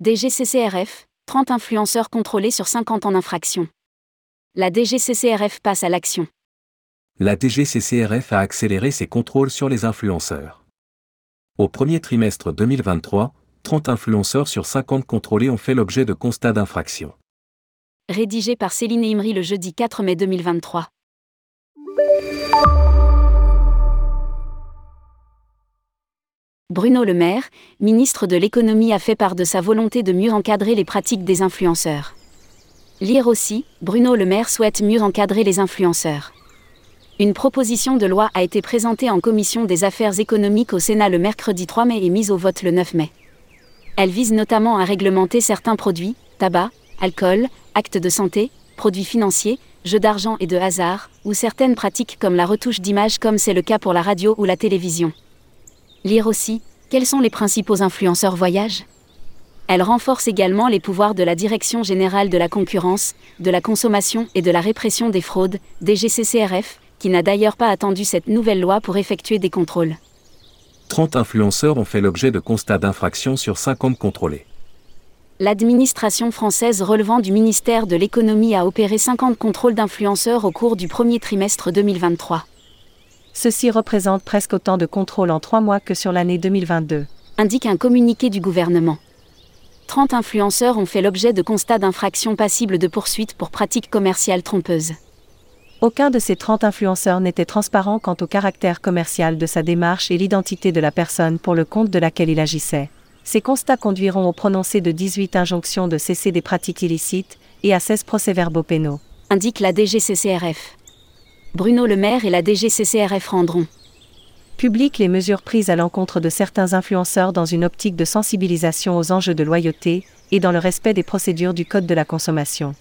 DGCCRF, 30 influenceurs contrôlés sur 50 en infraction. La DGCCRF passe à l'action. La DGCCRF a accéléré ses contrôles sur les influenceurs. Au premier trimestre 2023, 30 influenceurs sur 50 contrôlés ont fait l'objet de constats d'infraction. Rédigé par Céline Imri le jeudi 4 mai 2023. Bruno Le Maire, ministre de l'économie, a fait part de sa volonté de mieux encadrer les pratiques des influenceurs. Lire aussi, Bruno Le Maire souhaite mieux encadrer les influenceurs. Une proposition de loi a été présentée en commission des affaires économiques au Sénat le mercredi 3 mai et mise au vote le 9 mai. Elle vise notamment à réglementer certains produits, tabac, alcool, actes de santé, produits financiers, jeux d'argent et de hasard, ou certaines pratiques comme la retouche d'image comme c'est le cas pour la radio ou la télévision. Lire aussi, quels sont les principaux influenceurs voyage? Elle renforce également les pouvoirs de la Direction générale de la concurrence, de la consommation et de la répression des fraudes, DGCCRF, qui n'a d'ailleurs pas attendu cette nouvelle loi pour effectuer des contrôles. 30 influenceurs ont fait l'objet de constats d'infraction sur 50 contrôlés. L'administration française relevant du ministère de l'économie a opéré 50 contrôles d'influenceurs au cours du premier trimestre 2023. Ceci représente presque autant de contrôles en trois mois que sur l'année 2022. Indique un communiqué du gouvernement. 30 influenceurs ont fait l'objet de constats d'infraction passibles de poursuites pour pratiques commerciales trompeuses. Aucun de ces 30 influenceurs n'était transparent quant au caractère commercial de sa démarche et l'identité de la personne pour le compte de laquelle il agissait. Ces constats conduiront au prononcé de 18 injonctions de cesser des pratiques illicites et à 16 procès-verbaux pénaux. Indique la DGCCRF. Bruno Le Maire et la DGCCRF rendront public les mesures prises à l'encontre de certains influenceurs dans une optique de sensibilisation aux enjeux de loyauté et dans le respect des procédures du Code de la consommation.